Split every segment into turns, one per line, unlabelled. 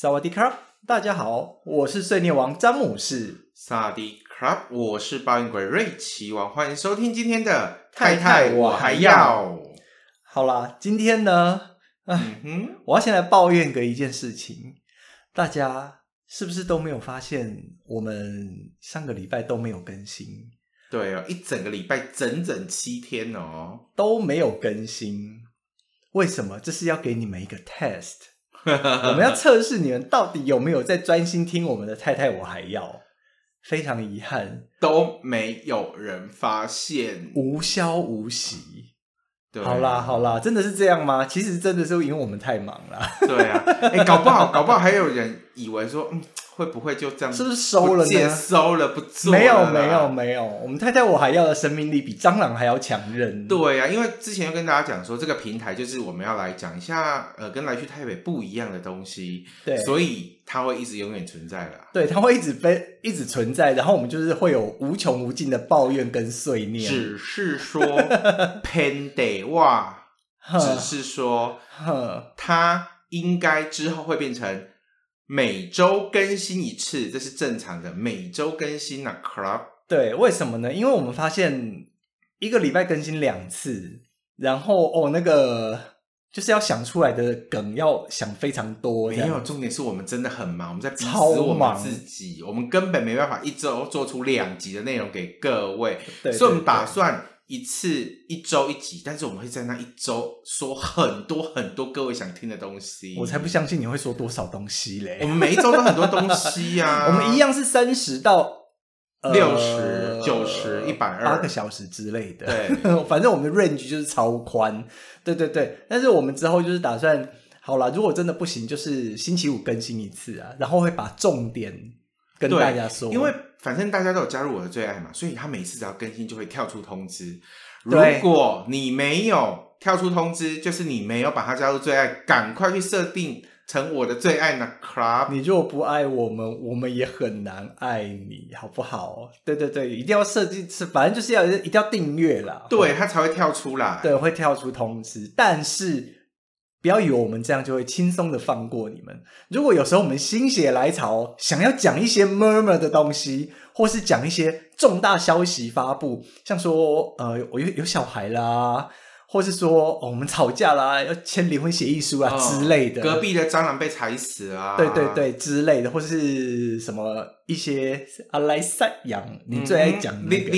萨瓦迪卡！大家好，我是碎念王詹姆士。
萨瓦迪卡！我是抱怨鬼瑞奇王，欢迎收听今天的太太，我还要
好啦。今天呢，
嗯，
我要先来抱怨个一件事情，大家是不是都没有发现，我们上个礼拜都没有更新？
对啊，一整个礼拜整整七天哦，
都没有更新。为什么？这是要给你们一个 test。我们要测试你们到底有没有在专心听我们的太太我还要。非常遗憾，
都没有人发现，
无消无息。
对，
好啦好啦，真的是这样吗？其实真的是因为我们太忙了。
对啊，哎、欸，搞不好搞不好还有人以为说，嗯。会不会就这样？是不是
收了呢？
收了不做了？
没有没有没有，我们太太我还要的生命力比蟑螂还要强韧。
对呀、啊，因为之前又跟大家讲说，这个平台就是我们要来讲一下，呃，跟来去台北不一样的东西。对，所以它会一直永远存在的。
对，它会一直被一直存在，然后我们就是会有无穷无尽的抱怨跟碎念。
只是说，Panday 哇，只是说，它应该之后会变成。每周更新一次，这是正常的。每周更新啊，Club。
对，为什么呢？因为我们发现一个礼拜更新两次，然后哦，那个就是要想出来的梗要想非常多。
没有，重点是我们真的很忙，我们在逼死我们自己，我们根本没办法一周做出两集的内容给各位。对，所以我们打算。一次一周一集，但是我们会在那一周说很多很多各位想听的东西。
我才不相信你会说多少东西嘞！
我们每一周都很多东西呀、啊，
我们一样是三十到
六十九十一百二
八个小时之类的。
对，
反正我们的 range 就是超宽。对对对，但是我们之后就是打算，好啦，如果真的不行，就是星期五更新一次啊，然后会把重点跟大家说，
因为。反正大家都有加入我的最爱嘛，所以他每次只要更新就会跳出通知。如果你没有跳出通知，就是你没有把它加入最爱，赶快去设定成我的最爱呢，Club。
你如果不爱我们，我们也很难爱你，好不好？对对对，一定要设计是，反正就是要一定要订阅啦，
对，它才会跳出来，
对，会跳出通知，但是。不要以为我们这样就会轻松的放过你们。如果有时候我们心血来潮，想要讲一些 murmur 的东西，或是讲一些重大消息发布，像说呃，我有有小孩啦，或是说、哦、我们吵架啦，要签离婚协议书啊、哦、之类的，
隔壁的蟑螂被踩死啊，
对对对之类的，或是什么一些阿莱塞扬，你最爱讲的、那个，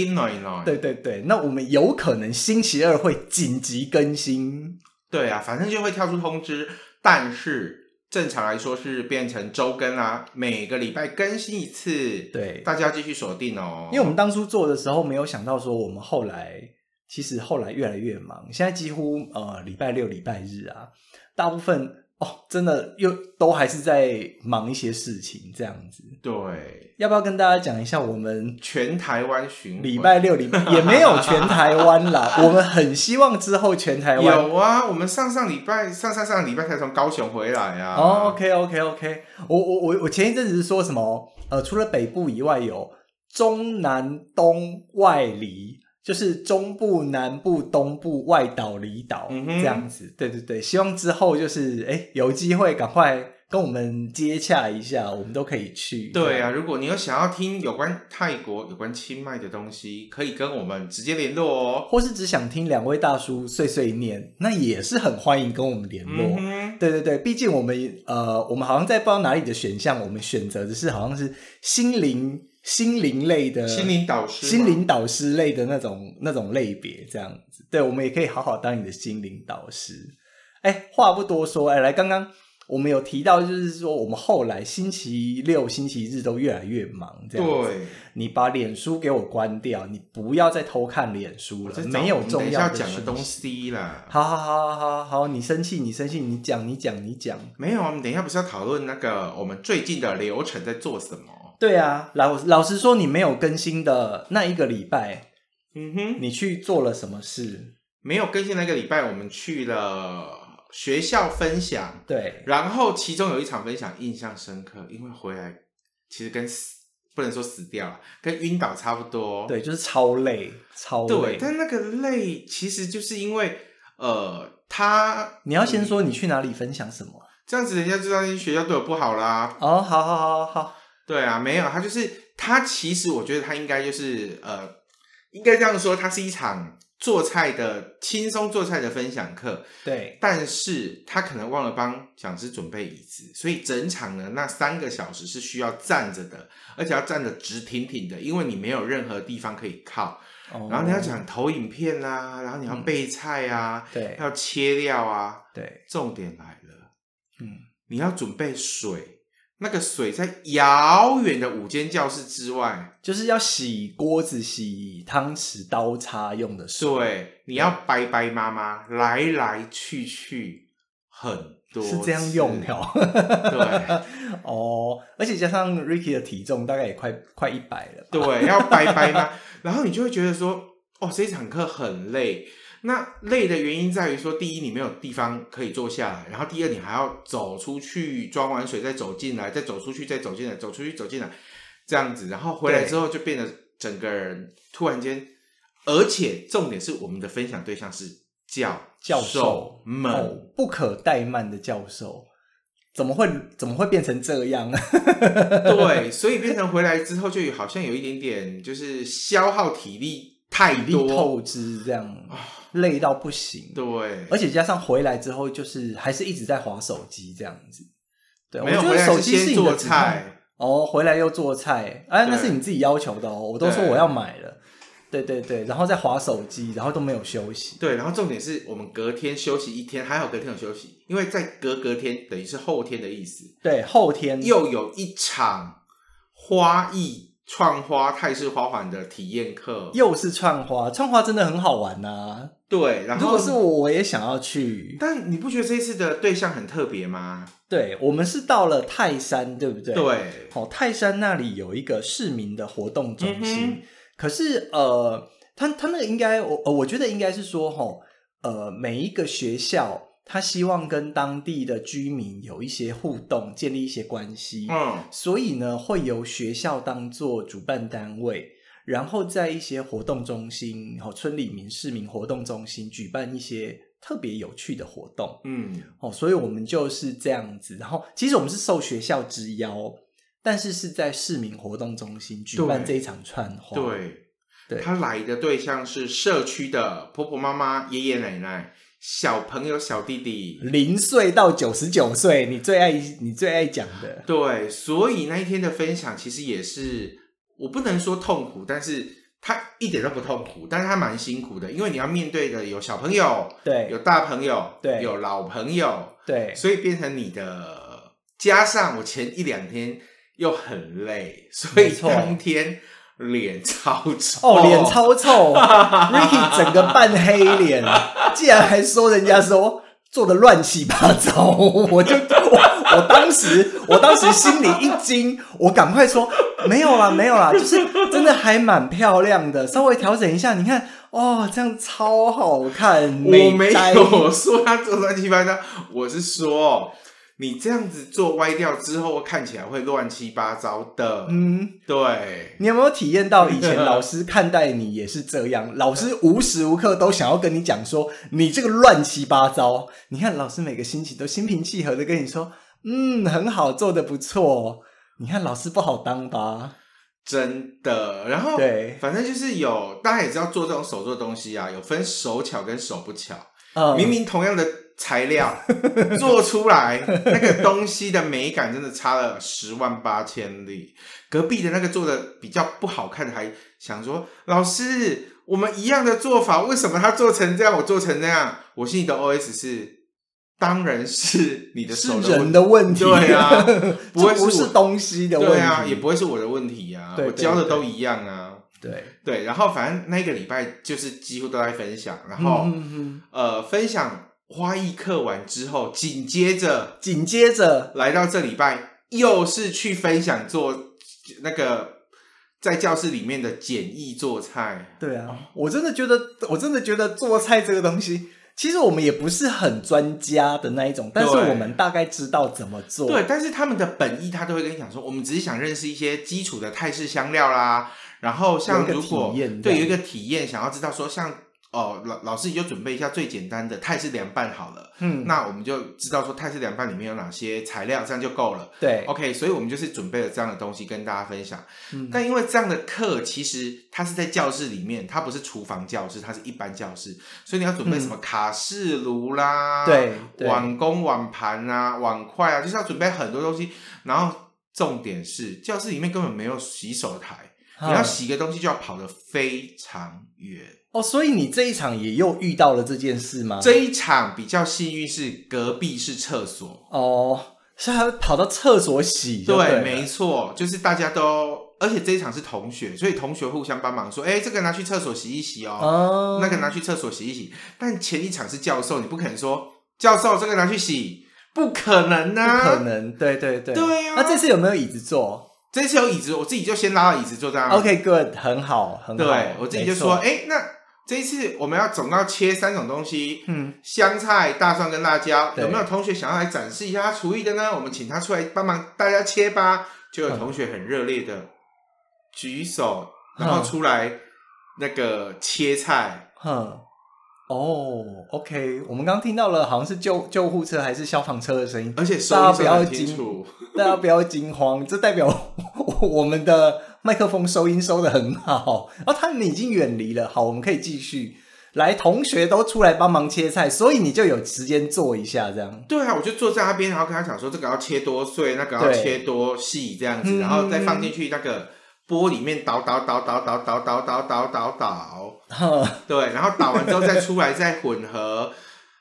对对对，那我们有可能星期二会紧急更新。
对啊，反正就会跳出通知，但是正常来说是变成周更啊，每个礼拜更新一次。
对，
大家要继续锁定哦。
因为我们当初做的时候没有想到说，我们后来其实后来越来越忙，现在几乎呃礼拜六、礼拜日啊，大部分。哦，真的又都还是在忙一些事情，这样子。
对，
要不要跟大家讲一下我们
全台湾巡
礼拜六礼拜也没有全台湾啦。我们很希望之后全台湾
有啊。我们上上礼拜上上上礼拜才从高雄回来啊。
哦，OK OK OK。我我我我前一阵子是说什么？呃，除了北部以外，有中南东外离。就是中部、南部、东部、外岛、离岛这样子，对对对，希望之后就是哎有机会赶快跟我们接洽一下，我们都可以去。
对啊，如果你有想要听有关泰国、有关清迈的东西，可以跟我们直接联络哦。
或是只想听两位大叔碎碎念，那也是很欢迎跟我们联络。嗯、对对对，毕竟我们呃，我们好像在不知道哪里的选项，我们选择的是好像是心灵。心灵类的，
心灵导师，
心灵导师类的那种那种类别，这样子，对，我们也可以好好当你的心灵导师。哎，话不多说，哎，来，刚刚我们有提到，就是说我们后来星期六、星期日都越来越忙，这样子。
对，
你把脸书给我关掉，你不要再偷看脸书了，没有重要的
讲的东西啦。
好好好好好，你生气你生气，你讲你讲你讲。
没有，我们等一下不是要讨论那个我们最近的流程在做什么？
对啊，老老实说，你没有更新的那一个礼拜，
嗯哼，
你去做了什么事？
没有更新那个礼拜，我们去了学校分享，
对，
然后其中有一场分享印象深刻，因为回来其实跟死不能说死掉了，跟晕倒差不多，
对，就是超累，超累。
对，但那个累其实就是因为呃，他
你要先说你去哪里分享什么，
这样子人家知道你学校对我不好啦。
哦，好好好好，
对啊，没有，他就是他其实我觉得他应该就是呃，应该这样说，他是一场。做菜的轻松做菜的分享课，
对，
但是他可能忘了帮讲师准备椅子，所以整场呢那三个小时是需要站着的，而且要站得直挺挺的，因为你没有任何地方可以靠。哦、然后你要讲投影片啊，然后你要备菜啊，
嗯、对，
要切料啊，
对，重点来了，
嗯，你要准备水。那个水在遥远的五间教室之外，
就是要洗锅子、洗汤匙、刀叉用的水。
对，你要白白妈妈来来去去很多，
是这样用的。
对，
哦，而且加上 Ricky 的体重大概也快快一百了。
对，要白白妈，然后你就会觉得说，哦，这一场课很累。那累的原因在于说，第一，你没有地方可以坐下来，然后第二，你还要走出去装完水再走进来，再走出去再走进来，走出去走进来，这样子，然后回来之后就变得整个人突然间，而且重点是我们的分享对象是教
教授们，哦，不可怠慢的教授，怎么会怎么会变成这样？
对，所以变成回来之后就好像有一点点就是消耗体力太多，
透支这样。累到不行，
对，
而且加上回来之后，就是还是一直在滑手机这样子。
对，
我觉得手机是你的
菜
哦，回来又做菜，哎，那是你自己要求的哦。我都说我要买了，对对对，然后再滑手机，然后都没有休息。
对，然后重点是我们隔天休息一天，还好隔天有休息，因为在隔隔天等于是后天的意思。
对，后天
又有一场花艺。串花泰式花环的体验课，
又是串花，串花真的很好玩呐、啊。
对，然后
如果是我，我也想要去。
但你不觉得这一次的对象很特别吗？
对，我们是到了泰山，对不对？
对，
好，泰山那里有一个市民的活动中心。
嗯、
可是，呃，他他那个应该，我我觉得应该是说，吼，呃，每一个学校。他希望跟当地的居民有一些互动，建立一些关系。
嗯，
所以呢，会由学校当做主办单位，然后在一些活动中心，然后村里民、市民活动中心举办一些特别有趣的活动。
嗯，
哦，所以我们就是这样子。然后，其实我们是受学校之邀，但是是在市民活动中心举办这一场串花。
对，
对，
他来的对象是社区的婆婆妈妈、爷爷奶奶。小朋友、小弟弟，
零岁到九十九岁，你最爱你最爱讲的。
对，所以那一天的分享其实也是，我不能说痛苦，但是他一点都不痛苦，但是他蛮辛苦的，因为你要面对的有小朋友，
对，
有大朋友，
对，
有老朋友，
对，
所以变成你的，加上我前一两天又很累，所以当天。脸超臭
哦，脸超臭，Ricky 整个半黑脸，竟然还说人家说做的乱七八糟，我就我我当时我当时心里一惊，我赶快说没有啦没有啦，就是真的还蛮漂亮的，稍微调整一下，你看哦，这样超好看，
我没有说他做乱七八糟，我是说。你这样子做歪掉之后，看起来会乱七八糟的。
嗯，
对。
你有没有体验到以前老师看待你也是这样？老师无时无刻都想要跟你讲说，你这个乱七八糟。你看老师每个星期都心平气和的跟你说，嗯，很好，做的不错。你看老师不好当吧？
真的。然后
对，
反正就是有，大家也知道做这种手做东西啊，有分手巧跟手不巧。
嗯，
明明同样的。材料做出来那个东西的美感真的差了十万八千里。隔壁的那个做的比较不好看的，还想说老师，我们一样的做法，为什么他做成这样，我做成那样？我心里的 OS 是当然是你的手
是人的问题，
对啊，不会
不是东西的问题，
对啊，也不会是我的问题啊，我教的都一样啊，
对
对，然后反正那个礼拜就是几乎都在分享，然
后、
呃，分享花艺课完之后，紧接着
紧接着
来到这礼拜又是去分享做那个。在教室里面的简易做菜，
对啊，我真的觉得，我真的觉得做菜这个东西，其实我们也不是很专家的那一种，但是我们大概知道怎么做。
对，但是他们的本意，他都会跟你讲说，我们只是想认识一些基础的泰式香料啦，然后像如果对有一个体验，想要知道说像。哦，老老师你就准备一下最简单的泰式凉拌好了。嗯，那我们就知道说泰式凉拌里面有哪些材料，这样就够了。
对
，OK，所以我们就是准备了这样的东西跟大家分享。嗯，但因为这样的课其实它是在教室里面，它不是厨房教室，它是一般教室，所以你要准备什么卡式炉啦，
对、嗯，
碗公碗盘啊，碗筷啊，就是要准备很多东西。然后重点是教室里面根本没有洗手台，嗯、你要洗个东西就要跑得非常远。
哦，所以你这一场也又遇到了这件事吗？
这一场比较幸运是隔壁是厕所
哦，是还跑到厕所洗对？
对，没错，就是大家都，而且这一场是同学，所以同学互相帮忙说，哎，这个拿去厕所洗一洗哦，哦，那个拿去厕所洗一洗。但前一场是教授，你不可能说教授这个拿去洗，不可能啊，
不可能，对对对，
对啊。
那这次有没有椅子坐？
这次有椅子，我自己就先拉到椅子坐这样。
OK，good，很好，很好。
对，我自己就说，哎，那。这一次我们要总要切三种东西，嗯，香菜、大蒜跟辣椒。有没有同学想要来展示一下他厨艺的呢？我们请他出来帮忙大家切吧。就有同学很热烈的举手，然后出来那个切菜。
哼，哦，OK，我们刚刚听到了，好像是救救护车还是消防车的声音，
而且大家不要惊，
大家不要惊慌，这代表我们的。麦克风收音收的很好，然后他们已经远离了。好，我们可以继续。来，同学都出来帮忙切菜，所以你就有时间做一下这样。
对啊，我就坐在那边，然后跟他讲说，这个要切多碎，那个要切多细，这样子，然后再放进去那个锅里面倒倒倒倒倒倒倒倒倒倒倒。对，然后倒完之后再出来再混合。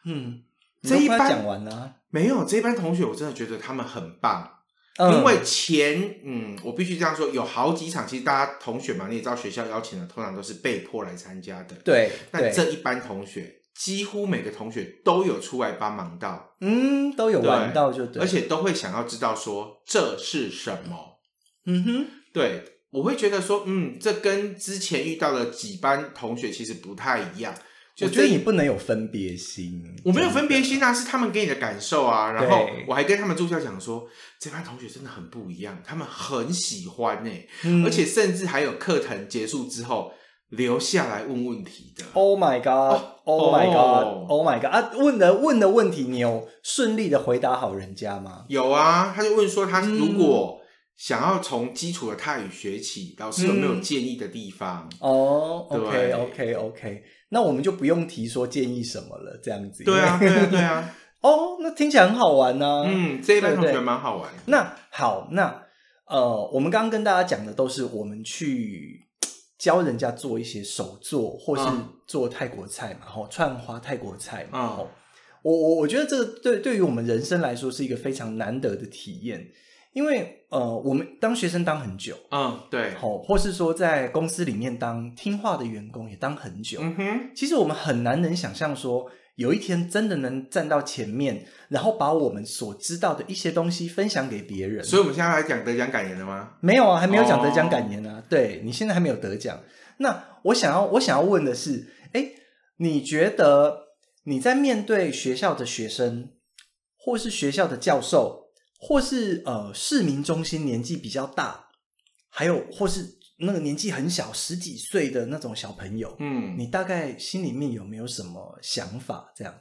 嗯，这一班
讲完了
没有？这一班同学我真的觉得他们很棒。因为前嗯，我必须这样说，有好几场，其实大家同学嘛，你也知道，学校邀请的通常都是被迫来参加的。
对，
但这一班同学几乎每个同学都有出来帮忙到，
嗯，都有玩到就对，对，
而且都会想要知道说这是什么。
嗯哼，
对，我会觉得说，嗯，这跟之前遇到的几班同学其实不太一样。
我觉得你不能有分别心，
我没有分别心啊，是他们给你的感受啊。然后我还跟他们助教讲说，这班同学真的很不一样，他们很喜欢呢、欸嗯，而且甚至还有课程结束之后留下来问问题的。
Oh my god！Oh my god！Oh my god！啊，问的问的问题，你有顺利的回答好人家吗？
有啊，他就问说，他如果想要从基础的泰语学起，老师有没有建议的地方？
哦、嗯 oh，OK，OK，OK。Okay, okay, okay. 那我们就不用提说建议什么了，这样子。
对啊，对啊，对啊。
哦，那听起来很好玩呢、啊。
嗯，这一班同学蛮好玩的。
那好，那呃，我们刚刚跟大家讲的都是我们去教人家做一些手作，或是做泰国菜嘛，吼、嗯，串花泰国菜嘛，吼、嗯。我我我觉得这个对对于我们人生来说是一个非常难得的体验。因为呃，我们当学生当很久，
嗯，对，
好，或是说在公司里面当听话的员工也当很久，
嗯哼，
其实我们很难能想象说，有一天真的能站到前面，然后把我们所知道的一些东西分享给别人。
所以，我们现在来讲得奖感言了吗？
没有啊，还没有讲得奖感言啊。哦。对，你现在还没有得奖。那我想要，我想要问的是，哎，你觉得你在面对学校的学生，或是学校的教授？或是呃，市民中心年纪比较大，还有或是那个年纪很小，十几岁的那种小朋友，嗯，你大概心里面有没有什么想法？这样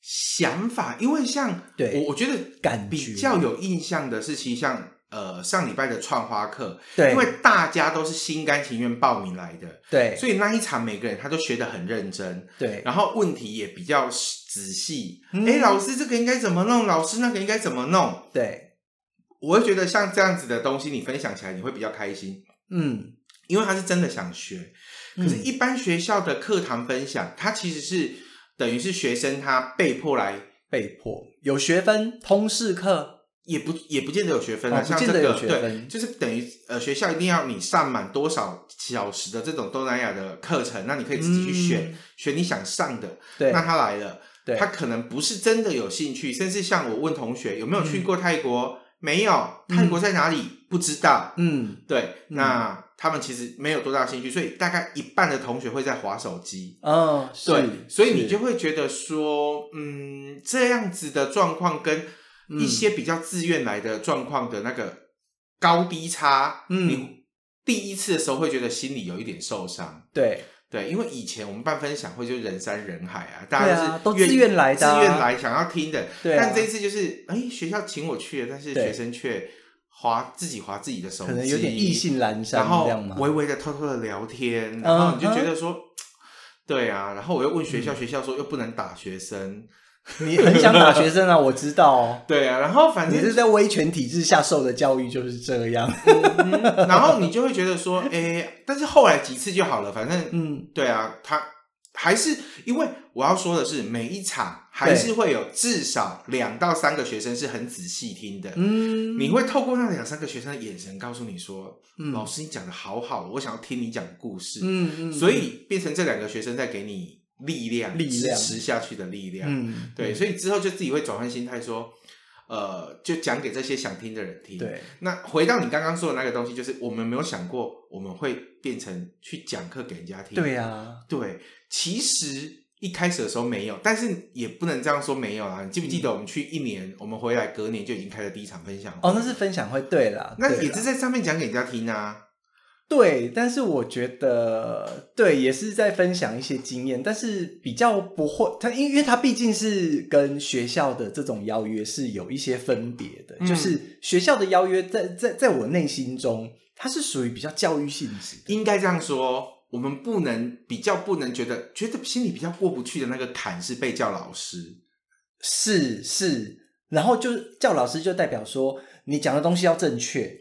想法，因为像
对
我，我觉得
感觉
比较有印象的是，其实像。呃，上礼拜的创花课，
对，
因为大家都是心甘情愿报名来的，
对，
所以那一场每个人他都学得很认真，
对，
然后问题也比较仔细。哎、嗯，老师这个应该怎么弄？老师那个应该怎么弄？
对，
我会觉得像这样子的东西，你分享起来你会比较开心，
嗯，
因为他是真的想学。可是，一般学校的课堂分享，它其实是等于是学生他被迫来
被迫有学分，通识课
也不也不见得有学分啊，
哦、
像
这个
对，就是等于呃学校一定要你上满多少小时的这种东南亚的课程，那你可以自己去选、嗯、选你想上的。
对，
那他来了，
对，
他可能不是真的有兴趣，甚至像我问同学有没有去过泰国，嗯、没有，泰国在哪里、嗯、不知道。嗯，对，那。他们其实没有多大兴趣，所以大概一半的同学会在划手机。嗯、哦，对，所以你就会觉得说，嗯，这样子的状况跟一些比较自愿来的状况的那个高低差，嗯，你第一次的时候会觉得心里有一点受伤。
对
对，因为以前我们办分享会就是人山人海啊，大家
都是都自愿来的、啊，
自愿来想要听的。
对、啊，
但这一次就是，哎，学校请我去了，但是学生却。划自己划自己的手机，
可能有点意兴阑珊，
然后微微的偷偷的聊天，然后你就觉得说，uh. 对啊，然后我又问学校，嗯、学校说又不能打学生，
你很想打学生啊，我知道哦，
对啊，然后反正
你是在威权体制下受的教育就是这样，
嗯、然后你就会觉得说，哎，但是后来几次就好了，反正嗯，对啊，他。还是因为我要说的是，每一场还是会有至少两到三个学生是很仔细听的。嗯，你会透过那两三个学生的眼神告诉你说：“嗯、老师，你讲的好好，我想要听你讲故事。嗯”嗯嗯，所以变成这两个学生在给你力量，力量支持下去的力量。嗯，对，所以之后就自己会转换心态，说：“呃，就讲给这些想听的人听。”对，那回到你刚刚说的那个东西，就是我们没有想过我们会变成去讲课给人家听。
对呀、啊，
对。其实一开始的时候没有，但是也不能这样说没有啦。你记不记得我们去一年，嗯、我们回来隔年就已经开了第一场分享会？
哦，那是分享会，对啦，
那也是在上面讲给人家听啊。
对，但是我觉得，对，也是在分享一些经验，但是比较不会，他因为他毕竟是跟学校的这种邀约是有一些分别的，嗯、就是学校的邀约在在在我内心中，它是属于比较教育性质，
应该这样说。我们不能比较不能觉得觉得心里比较过不去的那个坎是被叫老师，
是是，然后就叫老师就代表说你讲的东西要正确，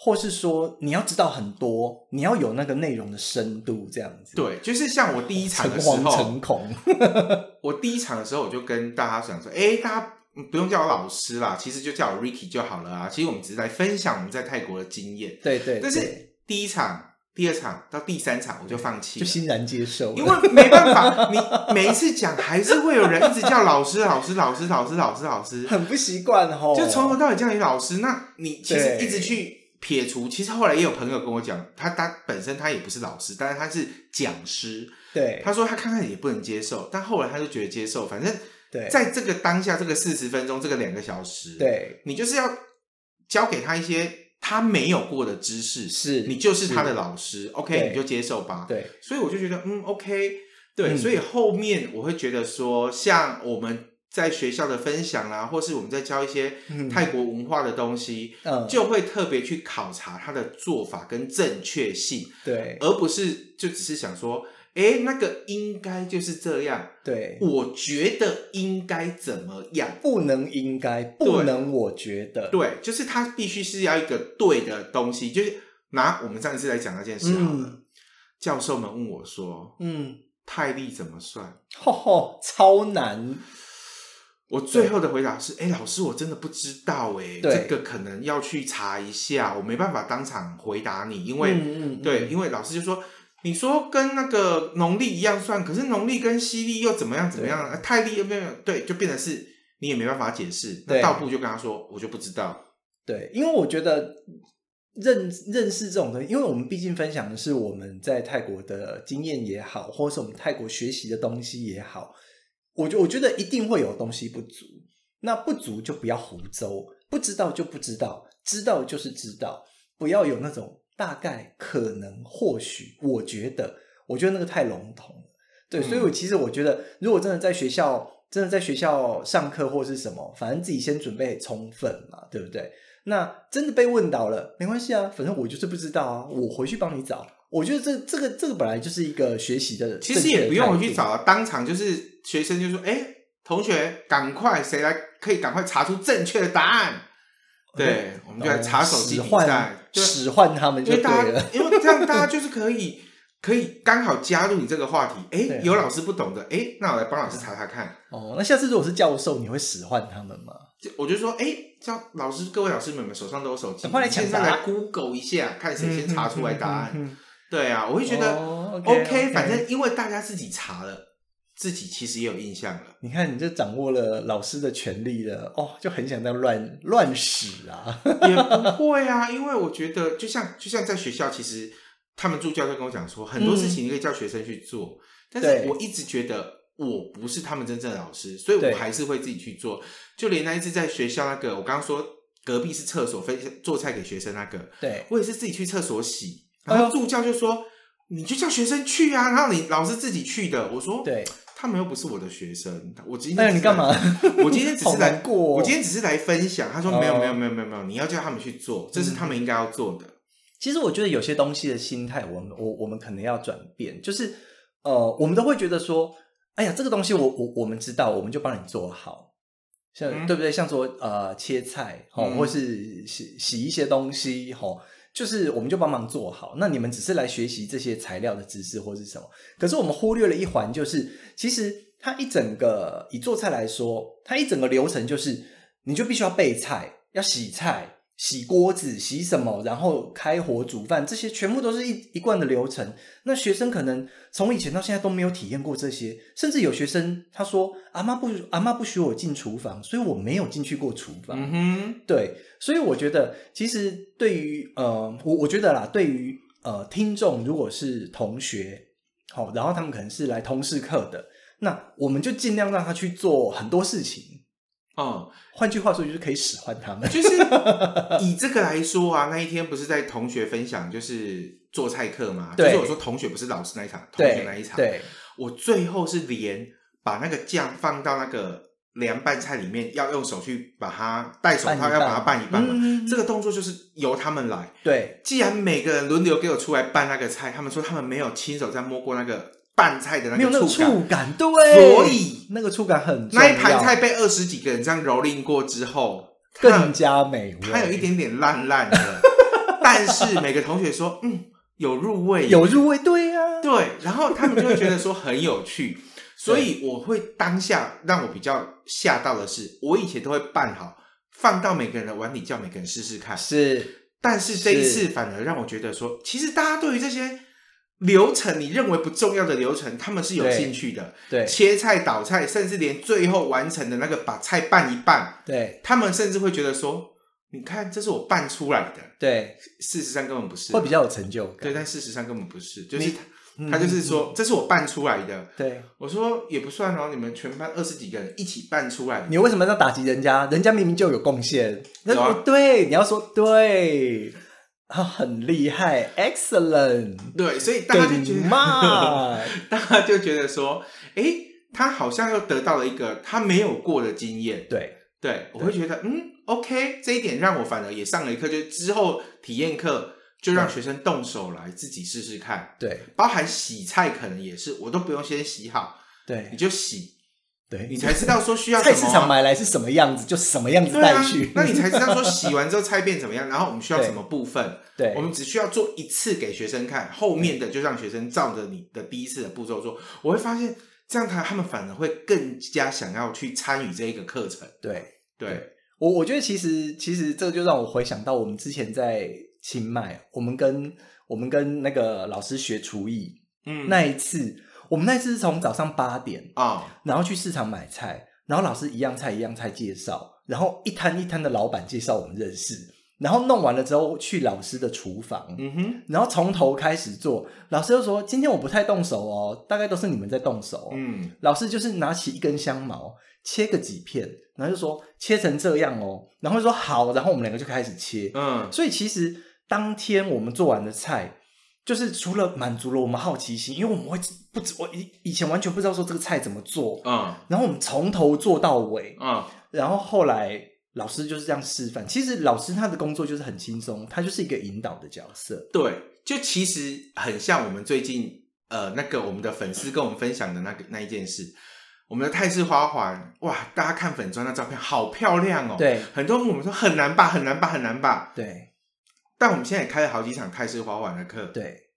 或是说你要知道很多，你要有那个内容的深度这样子。
对，就是像我第一场的时候，
诚惶诚恐。
我第一场的时候我就跟大家讲说，哎，大家不用叫我老师啦，其实就叫我 Ricky 就好了啊。其实我们只是来分享我们在泰国的经验。
对，对对，
但是第一场。第二场到第三场我就放弃了，
就欣然接受，
因为没办法，你每一次讲还是会有人一直叫老师、老师、老师、老师、老师、老师，
很不习惯哦。
就从头到尾叫你老师，那你其实一直去撇除。其实后来也有朋友跟我讲，他他本身他也不是老师，但是他是讲师。
对，
他说他看看也不能接受，但后来他就觉得接受。反正对在这个当下，这个四十分钟，这个两个小时，
对，
你就是要教给他一些。他没有过的知识，
是
你就是他的老师，OK，你就接受吧。
对，
所以我就觉得，嗯，OK，对，嗯、所以后面我会觉得说，像我们在学校的分享啦，或是我们在教一些泰国文化的东西，嗯，就会特别去考察它的做法跟正确性，
对，
而不是就只是想说。哎，那个应该就是这样。
对，
我觉得应该怎么样？
不能应该，不能我觉得。
对，就是他必须是要一个对的东西。就是拿我们上一次来讲那件事好了。嗯、教授们问我说：“嗯，泰利怎么算？”
吼吼，超难。
我最后的回答是：“诶，老师，我真的不知道。诶，这个可能要去查一下，我没办法当场回答你，因为，嗯嗯、对，因为老师就说。”你说跟那个农历一样算，可是农历跟西历又怎么样怎么样？对泰历又没有对，就变成是你也没办法解释。对那道部就跟他说，我就不知道。
对，因为我觉得认认识这种东西，因为我们毕竟分享的是我们在泰国的经验也好，或是我们泰国学习的东西也好，我觉我觉得一定会有东西不足。那不足就不要胡诌，不知道就不知道，知道就是知道，不要有那种。大概可能或许，我觉得，我觉得那个太笼统了。对，嗯、所以我其实我觉得，如果真的在学校，真的在学校上课或是什么，反正自己先准备充分嘛，对不对？那真的被问到了，没关系啊，反正我就是不知道啊，我回去帮你找。我觉得这这个这个本来就是一个学习的，
其实也不用回去找啊，当场就是学生就说：“哎，同学，赶快，谁来可以赶快查出正确的答案？”对，我们就来查手机比赛，
使唤他们就对了。
因为大家，因为这样大家就是可以可以刚好加入你这个话题。哎、有老师不懂的，哎、欸，那我来帮老师查查看。
哦，那下次如果是教授，你会使唤他们吗？
就我就说，哎、欸，叫老师，各位老师们们手上都有手机，
快来抢答，
来 Google 一下，看谁先查出来答案。
嗯嗯嗯嗯、
对啊，我会觉得、
哦、
OK，, 反正因为大家自己查了。自己其实也有印象了。
你看，你就掌握了老师的权利了，哦，就很想在乱乱使啊。
也不会啊，因为我觉得，就像就像在学校，其实他们助教就跟我讲说，很多事情你可以叫学生去做，嗯、但是我一直觉得我不是他们真正的老师，所以我还是会自己去做。就连那一次在学校那个，我刚刚说隔壁是厕所，分做菜给学生那个，
对
我也是自己去厕所洗，然后助教就说，哎、你就叫学生去啊，然后你老师自己去的。我说对。他们又不是我的学生，我今天
哎，你干嘛？
我今天只是来
过、哦，
我今天只是来分享。他说没有没有没有没有没有，你要叫他们去做，这是他们应该要做的。
其实我觉得有些东西的心态，我们我我们可能要转变，就是呃，我们都会觉得说，哎呀，这个东西我我我们知道，我们就帮你做好，像、嗯、对不对？像说呃切菜哦，嗯、或是洗洗一些东西哦。就是我们就帮忙做好，那你们只是来学习这些材料的知识或是什么？可是我们忽略了一环，就是其实它一整个以做菜来说，它一整个流程就是，你就必须要备菜，要洗菜。洗锅子、洗什么，然后开火煮饭，这些全部都是一一贯的流程。那学生可能从以前到现在都没有体验过这些，甚至有学生他说：“阿妈不，阿妈不许我进厨房，所以我没有进去过厨房。”嗯哼，对，所以我觉得其实对于呃，我我觉得啦，对于呃听众，如果是同学，好，然后他们可能是来通识课的，那我们就尽量让他去做很多事情。
嗯，
换句话说，就是可以使唤他们。
就是以这个来说啊，那一天不是在同学分享，就是做菜课嘛。就是我说同学不是老师那一场，同学那一场。对，我最后是连把那个酱放到那个凉拌菜里面，要用手去把它戴手套，要把它拌一拌嘛。嗯、这个动作就是由他们来。对，既然每个人轮流给我出来拌那个菜，他们说他们没有亲手在摸过那个。拌菜的那个触感，
触感对，
所以
那个触感很。
那一盘菜被二十几个人这样蹂躏过之后，
更加美味。
它有一点点烂烂的，但是每个同学说，嗯，有入味，
有入味，对呀、啊，
对。然后他们就会觉得说很有趣，所以我会当下让我比较吓到的是，我以前都会拌好，放到每个人的碗里，叫每个人试试看。
是，
但是这一次反而让我觉得说，其实大家对于这些。流程你认为不重要的流程，他们是有兴趣的。对，对切菜、倒菜，甚至连最后完成的那个把菜拌一拌，对，他们甚至会觉得说：“你看，这是我拌出来的。”对，事实上根本不是，
会比较有成就感。
对，但事实上根本不是，就是他，你他就是说、嗯、这是我拌出来的。对，我说也不算哦，你们全班二十几个人一起拌出来的，
你为什么要打击人家？人家明明就有贡献。那对，你要说对。啊，很厉害，excellent。
对，所以大家就觉得，大家就觉得说，哎，他好像又得到了一个他没有过的经验。对，对，我会觉得，嗯，OK，这一点让我反而也上了一课，就之后体验课就让学生动手来自己试试看。对，包含洗菜可能也是，我都不用先洗好，对，你就洗。对，你才知道说需要什么、啊、菜市场
买来是什么样子，就什么样子带去。
啊、那你才知道说洗完之后菜变怎么样，然后我们需要 什么部分。对，我们只需要做一次给学生看，后面的就让学生照着你的第一次的步骤做。我会发现这样他他们反而会更加想要去参与这一个课程。对，对，
我我觉得其实其实这个就让我回想到我们之前在清迈，我们跟我们跟那个老师学厨艺，嗯，那一次。我们那次是从早上八点啊，oh. 然后去市场买菜，然后老师一样菜一样菜介绍，然后一摊一摊的老板介绍我们认识，然后弄完了之后去老师的厨房，嗯哼、mm，hmm. 然后从头开始做。老师又说：“今天我不太动手哦，大概都是你们在动手。”嗯，老师就是拿起一根香茅，切个几片，然后就说：“切成这样哦。”然后就说：“好。”然后我们两个就开始切。嗯，所以其实当天我们做完的菜。就是除了满足了我们好奇心，因为我们会不知我以以前完全不知道说这个菜怎么做，嗯，然后我们从头做到尾，嗯，然后后来老师就是这样示范。其实老师他的工作就是很轻松，他就是一个引导的角色。
对，就其实很像我们最近呃那个我们的粉丝跟我们分享的那个那一件事，我们的泰式花环，哇，大家看粉砖的照片好漂亮哦，对，很多我们说很难吧，很难吧，很难吧，对。但我们现在也开了好几场泰式滑板的课，对，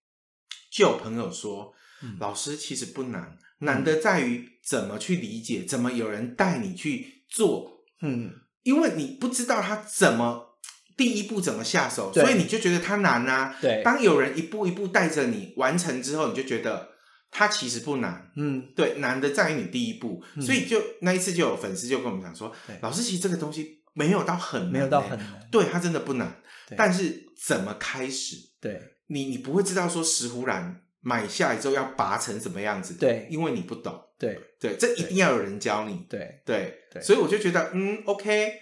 就有朋友说，
嗯
老师其实不难，难的在于怎么去理解，怎么有人带你去做。
嗯，
因为你不知道他怎么第一步怎么下手，所以你就觉得他难啊。
对，
当有人一步一步带着你完成之后，你就觉得他其实不难。
嗯，
对，难的在于你第一步。
嗯
所以就那一次就有粉丝就跟我们讲
说，
老师其实这个东西没有到很
没有到很难，
对，它真的不
难，
但是怎么开始？
对。
你你不会知道说石斛兰买下来之后要拔成什么样子，
对。
因为你不懂，
对。
对，这一定要有人教你，
对。
对，
对。
所以我就觉得，嗯，OK，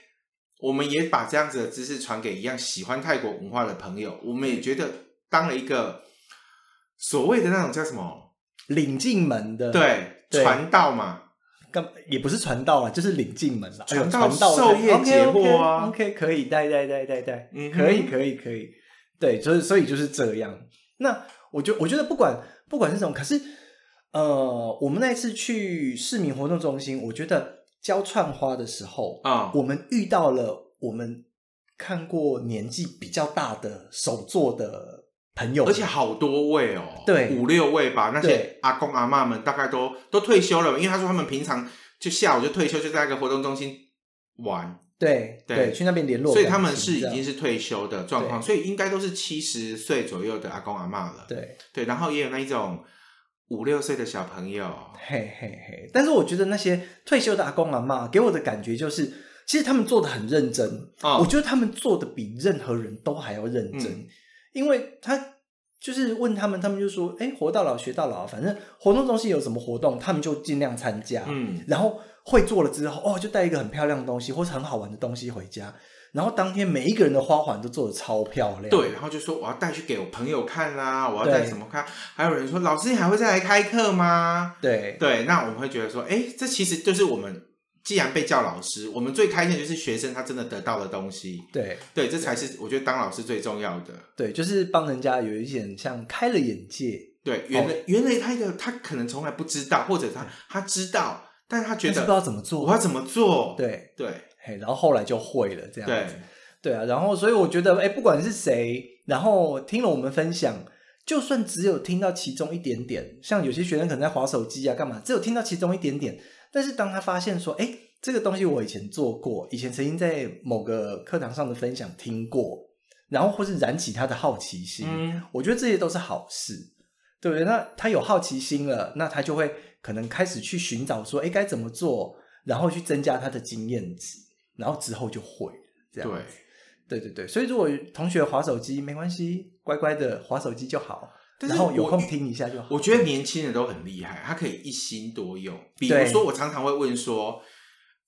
我们也把这样子的知识传给一样喜欢泰国文化的朋友，我们也觉得当了一个所谓的那种叫什么，
领进门的，
对，
对。
传道嘛，
干也不是传道啊，就是领进门
传道授业解惑啊。
OK，, 可以，带带带带带，
嗯
可以可以可以，对，所以所以就是这样。那我觉我觉得不管不管是什么，可是呃，我们那一次去市民活动中心，我觉得教串花的时候
啊、
我们遇到了我们看过年纪比较大的手作的朋友，
而且好多位哦，
对。
五六位吧，那些阿公阿妈们大概都都退休了，因为他说他们平常就下午就退休，就在一个活动中心玩，
对
对。
对，去那边联络，
所以他们是已经是退休的状
况，
所以应该都是七十岁左右的阿公阿妈了。
对。
对，然后也有那一种五六岁的小朋友，
嘿嘿嘿，但是我觉得那些退休的阿公阿妈给我的感觉就是，其实他们做的很认真。
哦。
我觉得他们做的比任何人都还要认真，
嗯
因为他就是问他们，他们就说：“哎，活到老学到老，反正活动中心有什么活动，他们就尽量参加。
嗯，
然后会做了之后，哦，就带一个很漂亮的东西或是很好玩的东西回家。然后当天每一个人的花环都做的超漂亮。
对，然后就说我要带去给我朋友看啦，我要
带
什么看？还有人说老师你还会再来开课吗？
对
对，那我们会觉得说，哎，这其实就是我们既然被叫老师，我们最开心的就是学生他真的得到的东西。
对
对，这才是我觉得当老师最重要的。
对，就是帮人家有一点像开了眼界。
对，原来、原来他一个他可能从来不知道，或者他他知道，但是他觉得
不知道怎么做，
我要怎么做？
对
对
嘿，然后后来就会了这样子。
对
对啊，然后所以我觉得，哎，不管是谁，然后听了我们分享，就算只有听到其中一点点，像有些学生可能在划手机啊，干嘛，只有听到其中一点点，但是当他发现说，哎，这个东西我以前做过，以前曾经在某个课堂上的分享听过，然后或是燃起他的好奇心，
嗯
我觉得这些都是好事，对不对？那他有好奇心了，那他就会可能开始去寻找说，哎，该怎么做，然后去增加他的经验值，然后之后就会这样子。
对，
对对对，所以如果同学划手机没关系，乖乖的划手机就好，然后有
我
空听一下就好。
我觉得年轻人都很厉害，他可以一心多用。比如
对
说，我常常会问说，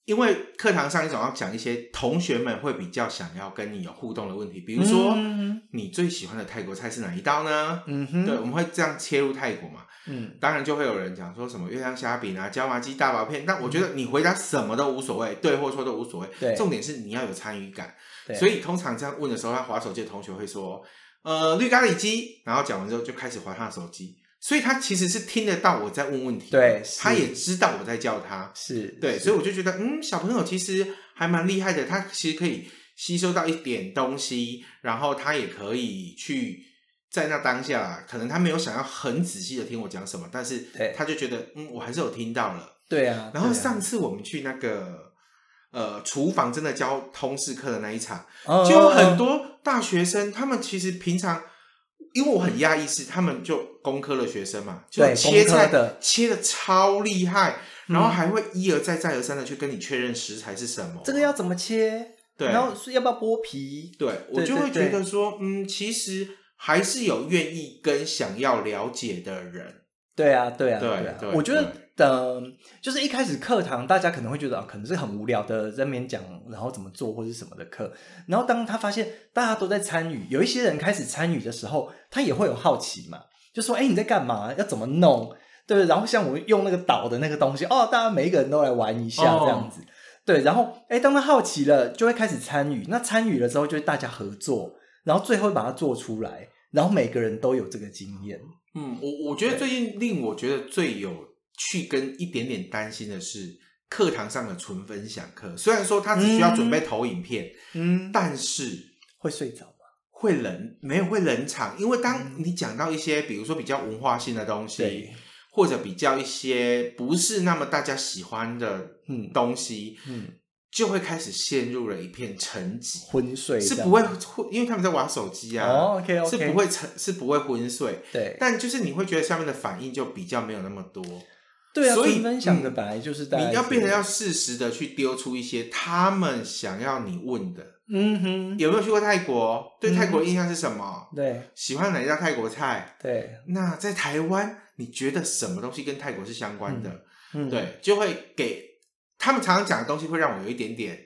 因为课堂上你总要讲一些同学们会比较想要跟你有互动的问题，比如说，
嗯
你最喜欢的泰国菜是哪一道呢？
嗯哼，
对，我们会这样切入泰国嘛。
嗯
当然就会有人讲说什么月亮虾饼啊、椒麻鸡、大薄片，但我觉得你回答什么都无所谓，对或错都无所谓，
对
重点是你要有参与感。
对
所以通常这样问的时候，他滑手机的同学会说，呃，绿咖喱鸡，然后讲完之后就开始划他的手机，所以他其实是听得到我在问问
题，对
他也知道我在叫他，
是，
对，
是
所以我就觉得，嗯，小朋友其实还蛮厉害的，他其实可以吸收到一点东西，然后他也可以去在那当下，可能他没有想要很仔细的听我讲什么，但是
对
他就觉得，嗯，我还是有听到了。
对啊。
然
后
上次我们去那个呃厨房真的教通识课的那一场，
哦
就有很多大学生，他们其实平常。因为我很讶异，是他们就工科的学生嘛，就切菜
的
切的超厉害，
嗯
然后还会一而再再而三的去跟你确认食材是什么，
这个要怎么切？
对，
然后是要不要剥皮？
对我就会觉得说，嗯，其实还是有愿意跟想要了解的人，
对啊，对啊，
对
啊
对。
我觉得
对，
呃，就是一开始课堂大家可能会觉得啊，可能是很无聊的在那边讲，然后怎么做或是什么的课。然后当他发现大家都在参与，有一些人开始参与的时候，他也会有好奇嘛，就说：“哎，你在干嘛？要怎么弄？”对，然后像我用那个岛的那个东西，哦，大家每一个人都来玩一下
哦
这样子。对，然后哎，当他好奇了，就会开始参与。那参与了之后，就会大家合作，然后最后把它做出来，然后每个人都有这个经验。
嗯，我我觉得最近令我觉得最有趣跟一点点担心的是课堂上的纯分享课，虽然说他只需要准备投影片，
嗯，
但是
会睡着吗？
会冷，没有会冷场，因为当你讲到一些，比如说比较文化性的东西，
对。
或者比较一些不是那么大家喜欢的嗯。东西，嗯，就会开始陷入了一片沉寂、
昏睡，
是不会，因为他们在玩手机啊，
哦 OK，
是不会沉，是不会昏睡，
对，
但就是你会觉得下面的反应就比较没有那么多。
对啊，
所以
分享的本来就是大、
嗯、你要变得要适时的去丢出一些他们想要你问的。
嗯哼，
有没有去过泰国？对泰国的印象是什么？
嗯、对，
喜欢哪一道泰国菜？
对，
那在台湾，你觉得什么东西跟泰国是相关的？
嗯，
对，就会给他们常常讲的东西，会让我有一点点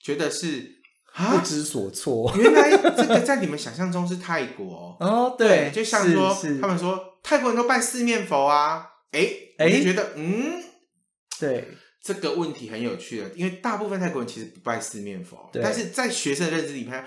觉得是
不知所措。
原来这个在你们想象中是泰国
哦，对，
对，就像说他们说泰国人都拜四面佛啊。哎哎，你觉得嗯，
对。
这个问题很有趣的，因为大部分泰国人其实不拜四面佛，但是在学生的认知里面，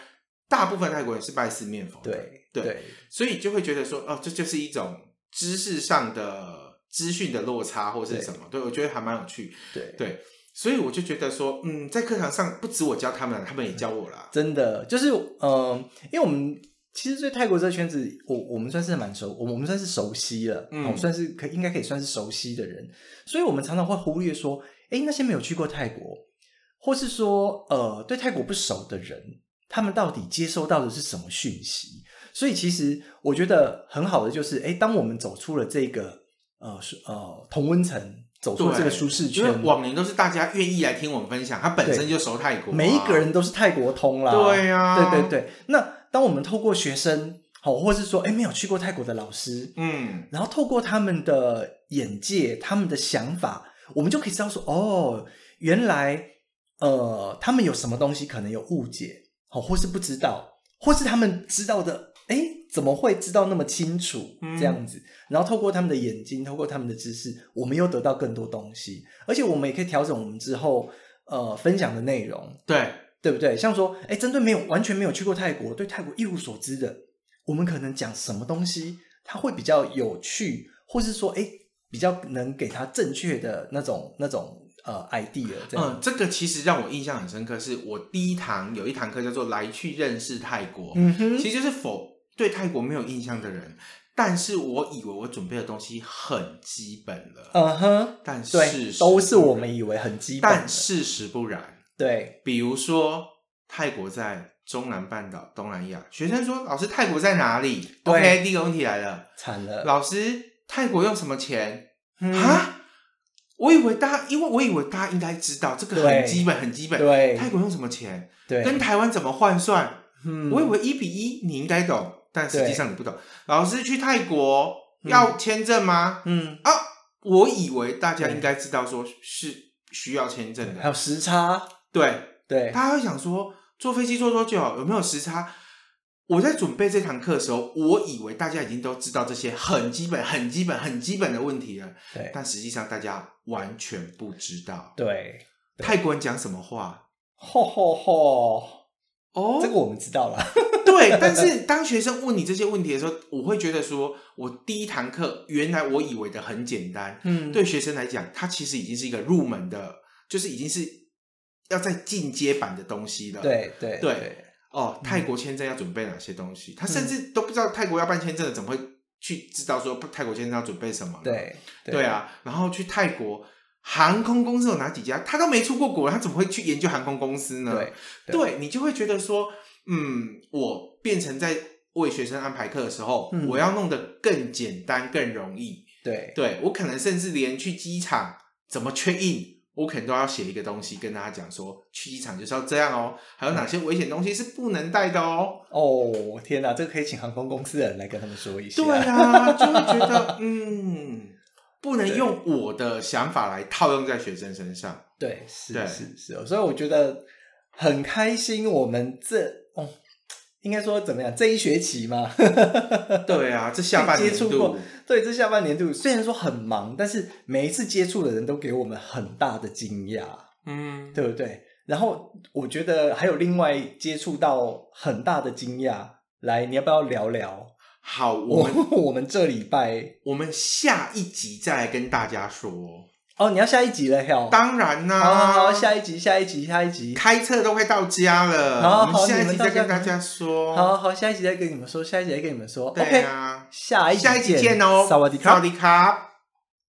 大部分泰国人是拜四面佛的，
对
对，对，所以就会觉得说，哦，这就是一种知识上的资讯的落差，或是什么，对，对我觉得还蛮有趣，
对。
对，所以我就觉得说，嗯，在课堂上不止我教他们，他们也教我了，
真的就是，嗯、呃，因为我们。其实对泰国这个圈子，我我们算是蛮熟，我们算是熟悉了，嗯，我算是可应该可以算是熟悉的人，所以我们常常会忽略说，诶，那些没有去过泰国，或是说呃对泰国不熟的人，他们到底接收到的是什么讯息？所以其实我觉得很好的就是，诶，当我们走出了这个呃呃同温层，走出了这个舒适圈，因为
往年都是大家愿意来听我们分享，他本身就熟泰国，
每一个人都是泰国通啦，
对呀、啊，
对对对，那。当我们透过学生，好，或是说，哎，没有去过泰国的老师，嗯，然后透过他们的眼界、他们的想法，我们就可以知道说，哦，原来，呃，他们有什么东西可能有误解，好，或是不知道，或是他们知道的，哎，怎么会知道那么清楚？这样子，然后透过他们的眼睛，透过他们的知识，我们又得到更多东西，而且我们也可以调整我们之后，呃，分享的内容，
对。
对不对？像说，哎，针对没有完全没有去过泰国，对泰国一无所知的，我们可能讲什么东西，他会比较有趣，或是说，哎，比较能给他正确的那种那种呃 idea。
嗯，这个其实让我印象很深刻，是我第一堂有一堂课叫做“来去认识泰国”，嗯哼，其实就是否对泰国没有印象的人，但是我以为我准备的东西很基本了，嗯哼，但是
都是我们以为很基本，
但事实不然。
对，
比如说泰国在中南半岛东南亚，学生说：“老师，泰国在哪里？”OK，第一个问题来了，
惨了，
老师，泰国用什么钱？啊、嗯？我以为大家，因为我以为大家应该知道这个很基本，很基本。
对，
泰国用什么钱？
对，
跟台湾怎么换算？嗯，我以为一比一，你应该懂，但实际上你不懂。老师去泰国要签证吗？嗯啊，我以为大家应该知道，说是需要签证的，
还有时差。
对
对，
大家会想说坐飞机坐多久，有没有时差？我在准备这堂课的时候，我以为大家已经都知道这些很基本、很基本、很基本的问题了。
对，
但实际上大家完全不知道。
对，
泰国人讲什么话？
吼吼吼！哦，这个我们知道了。
对，但是当学生问你这些问题的时候，我会觉得说，我第一堂课原来我以为的很简单。嗯，对学生来讲，它其实已经是一个入门的，就是已经是。要再进阶版的东西了。
对对对，
对哦，泰国签证要准备哪些东西？嗯、他甚至都不知道泰国要办签证的，怎么会去知道说泰国签证要准备什么？
对对，
对啊，然后去泰国航空公司有哪几家？他都没出过国，他怎么会去研究航空公司呢？
对，
对，对你就会觉得说，嗯，我变成在为学生安排课的时候，嗯、我要弄得更简单、更容易。
对，
对我可能甚至连去机场怎么 check in。我可能都要写一个东西跟大家讲说，去机场就是要这样哦，还有哪些危险东西是不能带的哦。
哦，天哪，这个可以请航空公司的人来跟他们说一下。
对啊，就会觉得嗯，不能用我的想法来套用在学生身上。
对，是是是，所以我觉得很开心。我们这哦。应该说怎么样？这一学期嘛，
对啊，这下半年度，接触过，
对，这下半年度虽然说很忙，但是每一次接触的人都给我们很大的惊讶，嗯，对不对？然后我觉得还有另外接触到很大的惊讶，来，你要不要聊聊？
好，
我们我们这礼拜，
我们下一集再来跟大家说。
哦，你要下一集了，哟。
当然啦、
啊，好，好，下一集，下一集，下一集，
开车都快到家了。
好，好，
我们下一集再跟大家说。
好好，下一集再跟你们说，下一集再跟你们说。
对啊，
下一集
下一集见哦，
萨瓦迪卡，
萨瓦迪卡。